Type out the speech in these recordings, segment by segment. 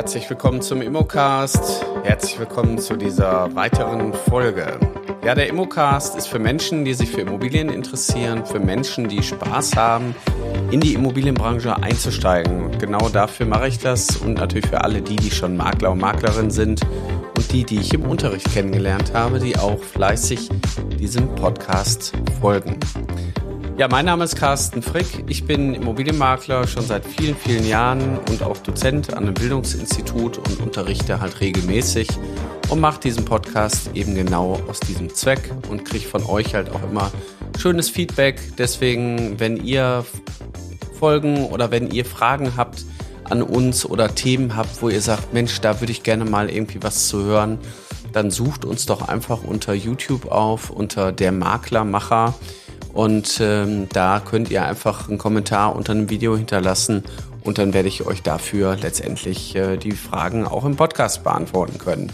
Herzlich willkommen zum Immocast. Herzlich willkommen zu dieser weiteren Folge. Ja, der Immocast ist für Menschen, die sich für Immobilien interessieren, für Menschen, die Spaß haben, in die Immobilienbranche einzusteigen. Und genau dafür mache ich das und natürlich für alle die, die schon Makler und Maklerin sind und die, die ich im Unterricht kennengelernt habe, die auch fleißig diesem Podcast folgen. Ja, mein Name ist Carsten Frick. Ich bin Immobilienmakler schon seit vielen, vielen Jahren und auch Dozent an einem Bildungsinstitut und unterrichte halt regelmäßig und mache diesen Podcast eben genau aus diesem Zweck und kriege von euch halt auch immer schönes Feedback. Deswegen, wenn ihr Folgen oder wenn ihr Fragen habt an uns oder Themen habt, wo ihr sagt, Mensch, da würde ich gerne mal irgendwie was zu hören, dann sucht uns doch einfach unter YouTube auf, unter der Maklermacher. Und ähm, da könnt ihr einfach einen Kommentar unter einem Video hinterlassen und dann werde ich euch dafür letztendlich äh, die Fragen auch im Podcast beantworten können.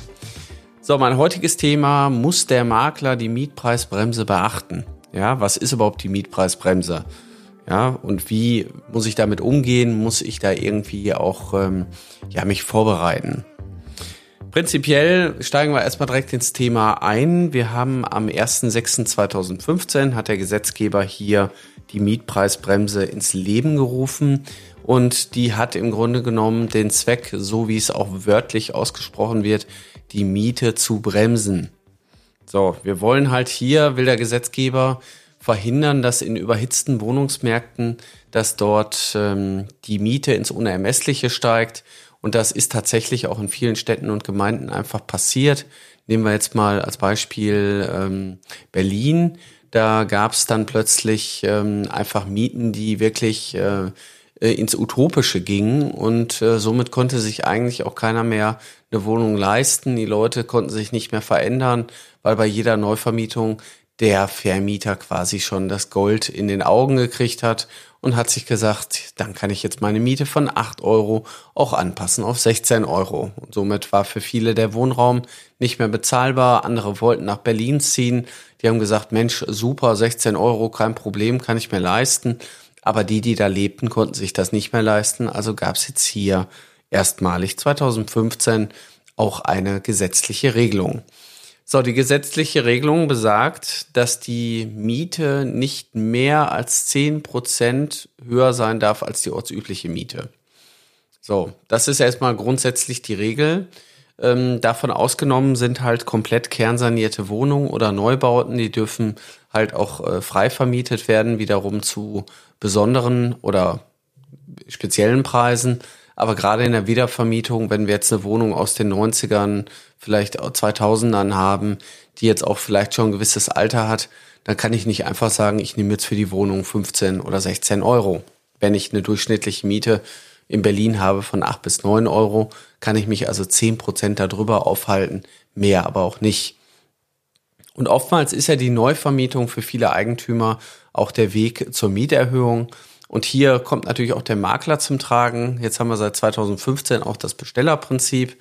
So, mein heutiges Thema, muss der Makler die Mietpreisbremse beachten? Ja, was ist überhaupt die Mietpreisbremse? Ja, und wie muss ich damit umgehen? Muss ich da irgendwie auch ähm, ja, mich vorbereiten? Prinzipiell steigen wir erstmal direkt ins Thema ein. Wir haben am 1.6.2015 hat der Gesetzgeber hier die Mietpreisbremse ins Leben gerufen und die hat im Grunde genommen den Zweck, so wie es auch wörtlich ausgesprochen wird, die Miete zu bremsen. So, wir wollen halt hier, will der Gesetzgeber verhindern, dass in überhitzten Wohnungsmärkten, dass dort ähm, die Miete ins Unermessliche steigt und das ist tatsächlich auch in vielen Städten und Gemeinden einfach passiert. Nehmen wir jetzt mal als Beispiel ähm, Berlin. Da gab es dann plötzlich ähm, einfach Mieten, die wirklich äh, äh, ins Utopische gingen und äh, somit konnte sich eigentlich auch keiner mehr eine Wohnung leisten. Die Leute konnten sich nicht mehr verändern, weil bei jeder Neuvermietung der Vermieter quasi schon das Gold in den Augen gekriegt hat und hat sich gesagt, dann kann ich jetzt meine Miete von 8 Euro auch anpassen auf 16 Euro. Und somit war für viele der Wohnraum nicht mehr bezahlbar. Andere wollten nach Berlin ziehen. Die haben gesagt, Mensch, super, 16 Euro, kein Problem, kann ich mir leisten. Aber die, die da lebten, konnten sich das nicht mehr leisten. Also gab es jetzt hier erstmalig 2015 auch eine gesetzliche Regelung. So, die gesetzliche Regelung besagt, dass die Miete nicht mehr als zehn Prozent höher sein darf als die ortsübliche Miete. So, das ist erstmal grundsätzlich die Regel. Ähm, davon ausgenommen sind halt komplett kernsanierte Wohnungen oder Neubauten, die dürfen halt auch äh, frei vermietet werden, wiederum zu besonderen oder speziellen Preisen. Aber gerade in der Wiedervermietung, wenn wir jetzt eine Wohnung aus den 90ern, vielleicht 2000ern haben, die jetzt auch vielleicht schon ein gewisses Alter hat, dann kann ich nicht einfach sagen, ich nehme jetzt für die Wohnung 15 oder 16 Euro. Wenn ich eine durchschnittliche Miete in Berlin habe von 8 bis 9 Euro, kann ich mich also 10 Prozent darüber aufhalten, mehr aber auch nicht. Und oftmals ist ja die Neuvermietung für viele Eigentümer auch der Weg zur Mieterhöhung. Und hier kommt natürlich auch der Makler zum Tragen. Jetzt haben wir seit 2015 auch das Bestellerprinzip.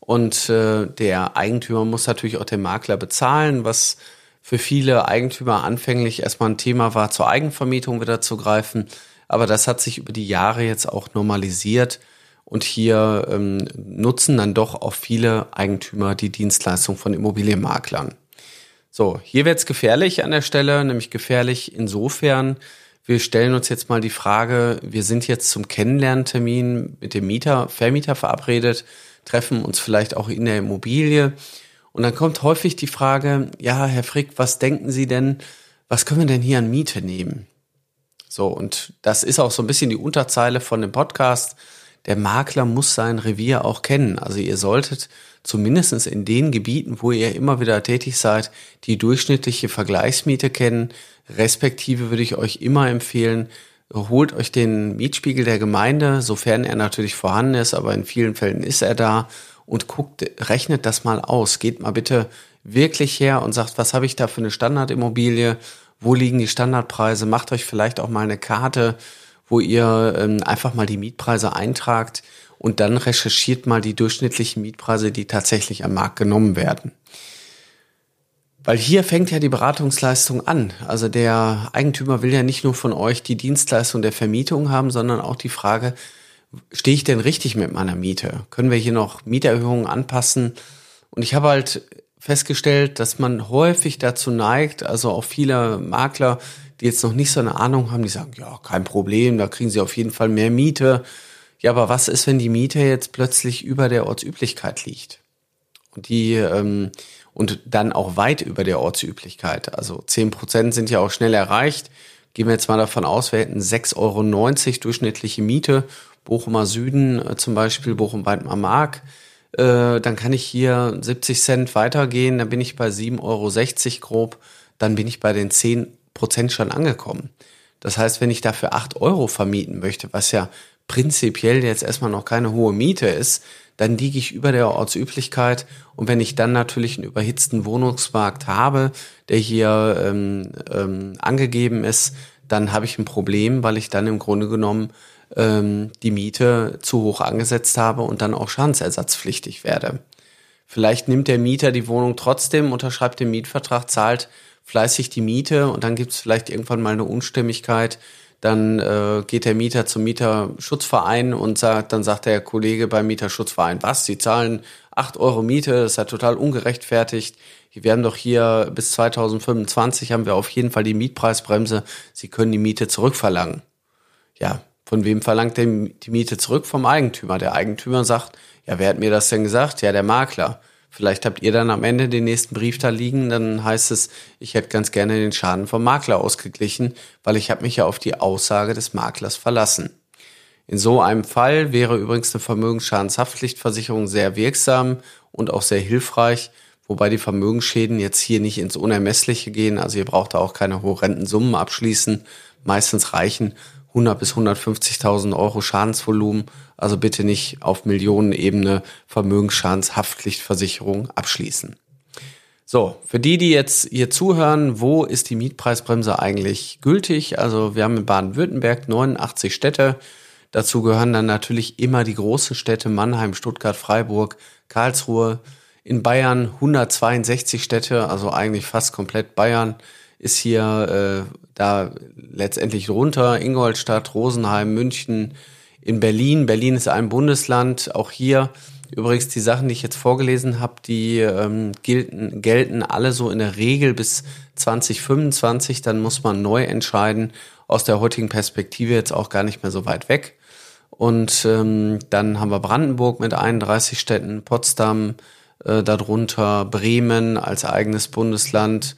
Und äh, der Eigentümer muss natürlich auch den Makler bezahlen, was für viele Eigentümer anfänglich erstmal ein Thema war, zur Eigenvermietung wieder zu greifen. Aber das hat sich über die Jahre jetzt auch normalisiert. Und hier ähm, nutzen dann doch auch viele Eigentümer die Dienstleistung von Immobilienmaklern. So, hier wird's gefährlich an der Stelle, nämlich gefährlich insofern, wir stellen uns jetzt mal die Frage, wir sind jetzt zum Kennenlerntermin mit dem Mieter, Vermieter verabredet, treffen uns vielleicht auch in der Immobilie. Und dann kommt häufig die Frage, ja, Herr Frick, was denken Sie denn, was können wir denn hier an Miete nehmen? So, und das ist auch so ein bisschen die Unterzeile von dem Podcast. Der Makler muss sein Revier auch kennen. Also ihr solltet zumindestens in den Gebieten, wo ihr immer wieder tätig seid, die durchschnittliche Vergleichsmiete kennen. Respektive würde ich euch immer empfehlen, holt euch den Mietspiegel der Gemeinde, sofern er natürlich vorhanden ist, aber in vielen Fällen ist er da und guckt, rechnet das mal aus. Geht mal bitte wirklich her und sagt, was habe ich da für eine Standardimmobilie? Wo liegen die Standardpreise? Macht euch vielleicht auch mal eine Karte, wo ihr ähm, einfach mal die Mietpreise eintragt und dann recherchiert mal die durchschnittlichen Mietpreise, die tatsächlich am Markt genommen werden. Weil hier fängt ja die Beratungsleistung an. Also der Eigentümer will ja nicht nur von euch die Dienstleistung der Vermietung haben, sondern auch die Frage, stehe ich denn richtig mit meiner Miete? Können wir hier noch Mieterhöhungen anpassen? Und ich habe halt festgestellt, dass man häufig dazu neigt, also auch viele Makler, die jetzt noch nicht so eine Ahnung haben, die sagen, ja, kein Problem, da kriegen sie auf jeden Fall mehr Miete. Ja, aber was ist, wenn die Miete jetzt plötzlich über der Ortsüblichkeit liegt? Und die, ähm, und dann auch weit über der Ortsüblichkeit. Also zehn Prozent sind ja auch schnell erreicht. Gehen wir jetzt mal davon aus, wir hätten 6,90 Euro durchschnittliche Miete. Bochumer Süden äh, zum Beispiel, Bochum-Weidmar Mark. Äh, dann kann ich hier 70 Cent weitergehen, dann bin ich bei 7,60 Euro grob. Dann bin ich bei den 10 Prozent schon angekommen. Das heißt, wenn ich dafür 8 Euro vermieten möchte, was ja prinzipiell jetzt erstmal noch keine hohe Miete ist, dann liege ich über der Ortsüblichkeit. Und wenn ich dann natürlich einen überhitzten Wohnungsmarkt habe, der hier ähm, ähm, angegeben ist, dann habe ich ein Problem, weil ich dann im Grunde genommen ähm, die Miete zu hoch angesetzt habe und dann auch schadensersatzpflichtig werde. Vielleicht nimmt der Mieter die Wohnung trotzdem, unterschreibt den Mietvertrag, zahlt fleißig die Miete und dann gibt es vielleicht irgendwann mal eine Unstimmigkeit. Dann äh, geht der Mieter zum Mieterschutzverein und sagt, dann sagt der Kollege beim Mieterschutzverein, was, Sie zahlen acht Euro Miete, das ist ja total ungerechtfertigt. Wir haben doch hier bis 2025 haben wir auf jeden Fall die Mietpreisbremse. Sie können die Miete zurückverlangen. Ja, von wem verlangt der die Miete zurück? Vom Eigentümer. Der Eigentümer sagt, ja, wer hat mir das denn gesagt? Ja, der Makler. Vielleicht habt ihr dann am Ende den nächsten Brief da liegen, dann heißt es, ich hätte ganz gerne den Schaden vom Makler ausgeglichen, weil ich habe mich ja auf die Aussage des Maklers verlassen. In so einem Fall wäre übrigens eine Vermögensschadenshaftpflichtversicherung sehr wirksam und auch sehr hilfreich, wobei die Vermögensschäden jetzt hier nicht ins Unermessliche gehen. Also ihr braucht da auch keine horrenden Summen abschließen. Meistens reichen 100 bis 150.000 Euro Schadensvolumen. Also bitte nicht auf Millionenebene Vermögensschadenshaftpflichtversicherung abschließen. So, für die, die jetzt hier zuhören, wo ist die Mietpreisbremse eigentlich gültig? Also wir haben in Baden-Württemberg 89 Städte. Dazu gehören dann natürlich immer die großen Städte Mannheim, Stuttgart, Freiburg, Karlsruhe. In Bayern 162 Städte, also eigentlich fast komplett Bayern ist hier äh, da letztendlich runter. Ingolstadt, Rosenheim, München, in Berlin. Berlin ist ein Bundesland. Auch hier übrigens die Sachen, die ich jetzt vorgelesen habe, die ähm, gelten, gelten alle so in der Regel bis 2025. Dann muss man neu entscheiden. Aus der heutigen Perspektive jetzt auch gar nicht mehr so weit weg. Und ähm, dann haben wir Brandenburg mit 31 Städten, Potsdam äh, darunter, Bremen als eigenes Bundesland,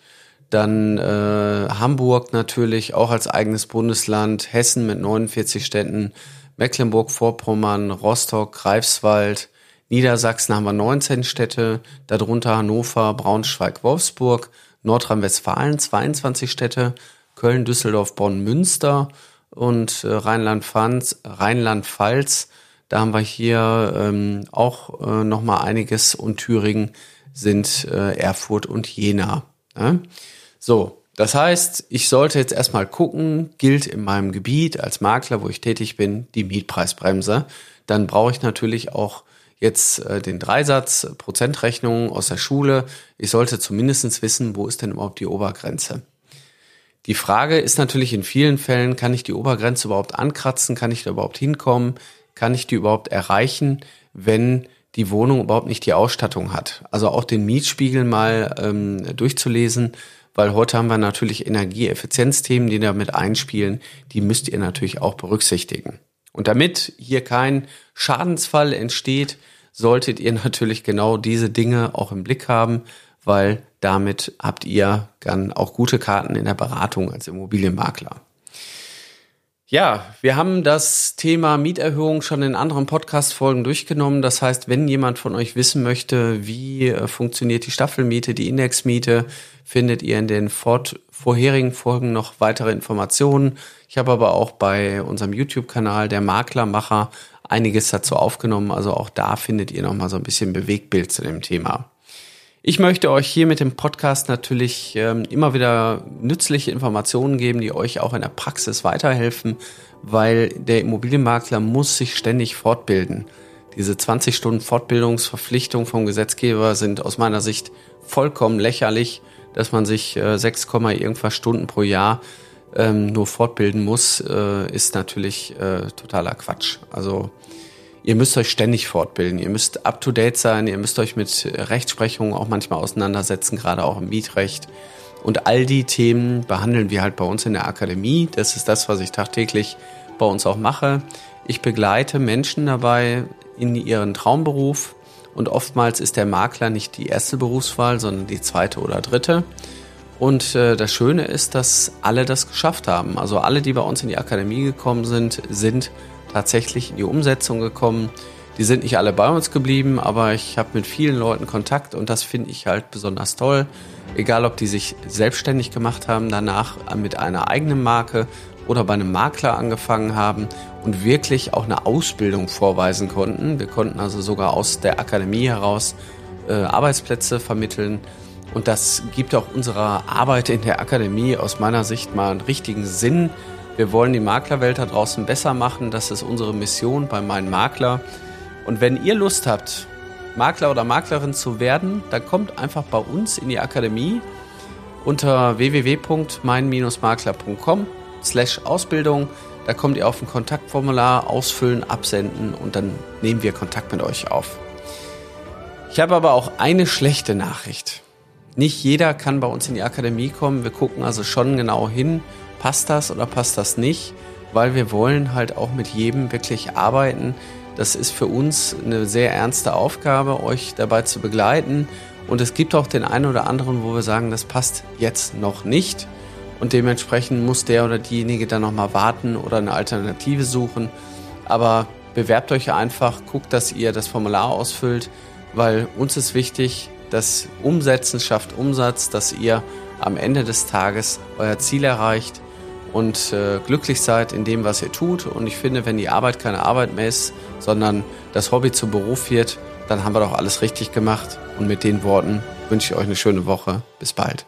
dann äh, Hamburg natürlich auch als eigenes Bundesland, Hessen mit 49 Städten, Mecklenburg-Vorpommern, Rostock, Greifswald, Niedersachsen haben wir 19 Städte, darunter Hannover, Braunschweig, Wolfsburg, Nordrhein-Westfalen 22 Städte, Köln, Düsseldorf, Bonn, Münster. Und äh, Rheinland-Pfalz, Rheinland-Pfalz. Da haben wir hier ähm, auch äh, noch mal einiges. Und Thüringen sind äh, Erfurt und Jena. Ja? So, das heißt, ich sollte jetzt erstmal gucken, gilt in meinem Gebiet als Makler, wo ich tätig bin, die Mietpreisbremse. Dann brauche ich natürlich auch jetzt äh, den Dreisatz, Prozentrechnung aus der Schule. Ich sollte zumindest wissen, wo ist denn überhaupt die Obergrenze. Die Frage ist natürlich in vielen Fällen, kann ich die Obergrenze überhaupt ankratzen? Kann ich da überhaupt hinkommen? Kann ich die überhaupt erreichen, wenn die Wohnung überhaupt nicht die Ausstattung hat? Also auch den Mietspiegel mal ähm, durchzulesen weil heute haben wir natürlich Energieeffizienzthemen, die damit einspielen. Die müsst ihr natürlich auch berücksichtigen. Und damit hier kein Schadensfall entsteht, solltet ihr natürlich genau diese Dinge auch im Blick haben, weil damit habt ihr dann auch gute Karten in der Beratung als Immobilienmakler. Ja, wir haben das Thema Mieterhöhung schon in anderen Podcast-Folgen durchgenommen. Das heißt, wenn jemand von euch wissen möchte, wie äh, funktioniert die Staffelmiete, die Indexmiete, findet ihr in den fort vorherigen Folgen noch weitere Informationen. Ich habe aber auch bei unserem YouTube-Kanal der Maklermacher einiges dazu aufgenommen. Also auch da findet ihr noch mal so ein bisschen Bewegtbild zu dem Thema. Ich möchte euch hier mit dem Podcast natürlich ähm, immer wieder nützliche Informationen geben, die euch auch in der Praxis weiterhelfen, weil der Immobilienmakler muss sich ständig fortbilden. Diese 20 Stunden Fortbildungsverpflichtung vom Gesetzgeber sind aus meiner Sicht vollkommen lächerlich, dass man sich äh, 6, irgendwas Stunden pro Jahr ähm, nur fortbilden muss, äh, ist natürlich äh, totaler Quatsch. Also ihr müsst euch ständig fortbilden, ihr müsst up-to-date sein, ihr müsst euch mit Rechtsprechung auch manchmal auseinandersetzen, gerade auch im Mietrecht. Und all die Themen behandeln wir halt bei uns in der Akademie. Das ist das, was ich tagtäglich bei uns auch mache. Ich begleite Menschen dabei in ihren Traumberuf und oftmals ist der Makler nicht die erste Berufswahl, sondern die zweite oder dritte. Und äh, das Schöne ist, dass alle das geschafft haben. Also alle, die bei uns in die Akademie gekommen sind, sind tatsächlich in die Umsetzung gekommen. Die sind nicht alle bei uns geblieben, aber ich habe mit vielen Leuten Kontakt und das finde ich halt besonders toll. Egal, ob die sich selbstständig gemacht haben, danach mit einer eigenen Marke oder bei einem Makler angefangen haben und wirklich auch eine Ausbildung vorweisen konnten. Wir konnten also sogar aus der Akademie heraus äh, Arbeitsplätze vermitteln. Und das gibt auch unserer Arbeit in der Akademie aus meiner Sicht mal einen richtigen Sinn. Wir wollen die Maklerwelt da draußen besser machen. Das ist unsere Mission bei meinem Makler. Und wenn ihr Lust habt, Makler oder Maklerin zu werden, dann kommt einfach bei uns in die Akademie unter www.mein-makler.com slash Ausbildung. Da kommt ihr auf ein Kontaktformular, ausfüllen, absenden und dann nehmen wir Kontakt mit euch auf. Ich habe aber auch eine schlechte Nachricht. Nicht jeder kann bei uns in die Akademie kommen. Wir gucken also schon genau hin, passt das oder passt das nicht, weil wir wollen halt auch mit jedem wirklich arbeiten, das ist für uns eine sehr ernste Aufgabe, euch dabei zu begleiten. Und es gibt auch den einen oder anderen, wo wir sagen, das passt jetzt noch nicht. Und dementsprechend muss der oder diejenige dann nochmal warten oder eine Alternative suchen. Aber bewerbt euch einfach, guckt, dass ihr das Formular ausfüllt, weil uns ist wichtig, dass Umsetzen schafft Umsatz, dass ihr am Ende des Tages euer Ziel erreicht und äh, glücklich seid in dem, was ihr tut. Und ich finde, wenn die Arbeit keine Arbeit mehr ist, sondern das Hobby zum Beruf wird, dann haben wir doch alles richtig gemacht. Und mit den Worten wünsche ich euch eine schöne Woche. Bis bald.